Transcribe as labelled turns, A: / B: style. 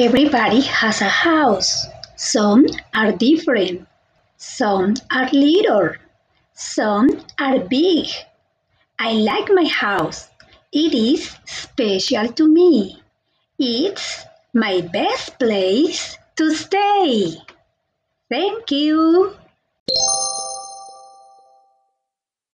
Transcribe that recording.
A: Everybody has a house. Some are different. Some are little. Some are big. I like my house. It is special to me. It's my best place to stay. Thank you.